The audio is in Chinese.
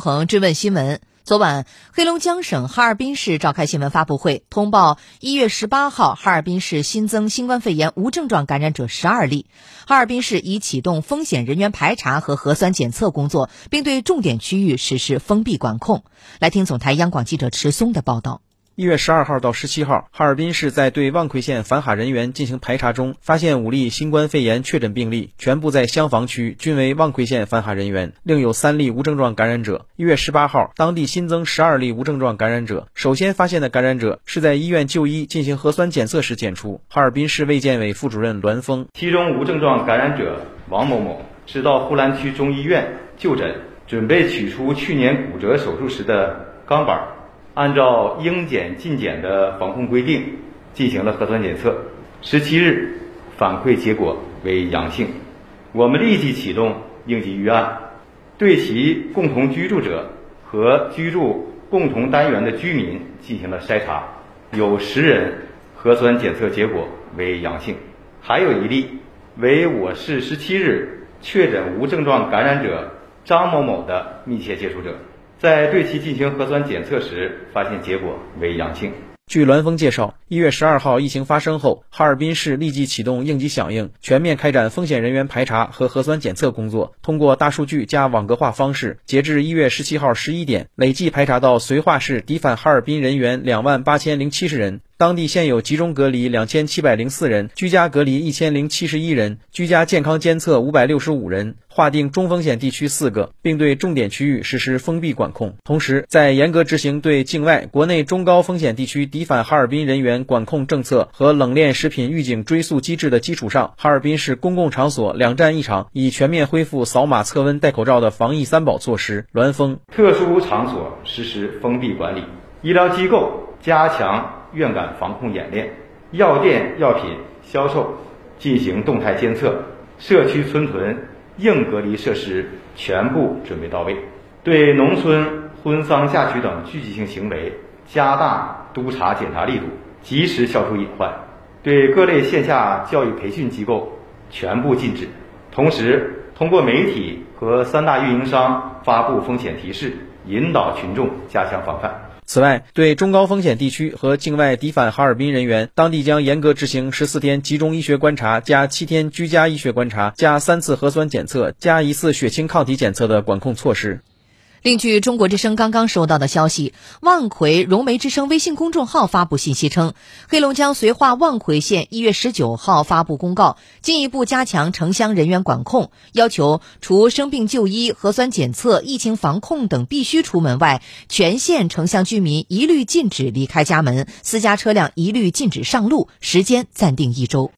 恒追问新闻：昨晚，黑龙江省哈尔滨市召开新闻发布会，通报一月十八号，哈尔滨市新增新冠肺炎无症状感染者十二例。哈尔滨市已启动风险人员排查和核酸检测工作，并对重点区域实施封闭管控。来听总台央广记者迟松的报道。一月十二号到十七号，哈尔滨市在对望奎县返哈人员进行排查中，发现五例新冠肺炎确诊病例，全部在厢房区，均为望奎县返哈人员，另有三例无症状感染者。一月十八号，当地新增十二例无症状感染者，首先发现的感染者是在医院就医进行核酸检测时检出。哈尔滨市卫健委副主任栾峰，其中无症状感染者王某某是到呼兰区中医院就诊，准备取出去年骨折手术时的钢板。按照应检尽检的防控规定进行了核酸检测，十七日反馈结果为阳性，我们立即启动应急预案，对其共同居住者和居住共同单元的居民进行了筛查，有十人核酸检测结果为阳性，还有一例为我市十七日确诊无症状感染者张某某的密切接触者。在对其进行核酸检测时，发现结果为阳性。据栾峰介绍，一月十二号疫情发生后，哈尔滨市立即启动应急响应，全面开展风险人员排查和核酸检测工作。通过大数据加网格化方式，截至一月十七号十一点，累计排查到绥化市抵返哈尔滨人员两万八千零七十人。当地现有集中隔离两千七百零四人，居家隔离一千零七十一人，居家健康监测五百六十五人，划定中风险地区四个，并对重点区域实施封闭管控。同时，在严格执行对境外、国内中高风险地区抵返哈尔滨人员管控政策和冷链食品预警追溯机制的基础上，哈尔滨市公共场所两站一场已全面恢复扫码测温、戴口罩的防疫三保措施。栾峰，特殊场所实施封闭管理，医疗机构加强。院感防控演练，药店药品销售进行动态监测，社区村屯硬隔离设施全部准备到位。对农村婚丧嫁娶等聚集性行为加大督查检查力度，及时消除隐患。对各类线下教育培训机构全部禁止。同时，通过媒体和三大运营商发布风险提示，引导群众加强防范。此外，对中高风险地区和境外抵返哈尔滨人员，当地将严格执行十四天集中医学观察加七天居家医学观察加三次核酸检测加一次血清抗体检测的管控措施。另据中国之声刚刚收到的消息，望奎融媒之声微信公众号发布信息称，黑龙江绥化望奎县一月十九号发布公告，进一步加强城乡人员管控，要求除生病就医、核酸检测、疫情防控等必须出门外，全县城乡居民一律禁止离开家门，私家车辆一律禁止上路，时间暂定一周。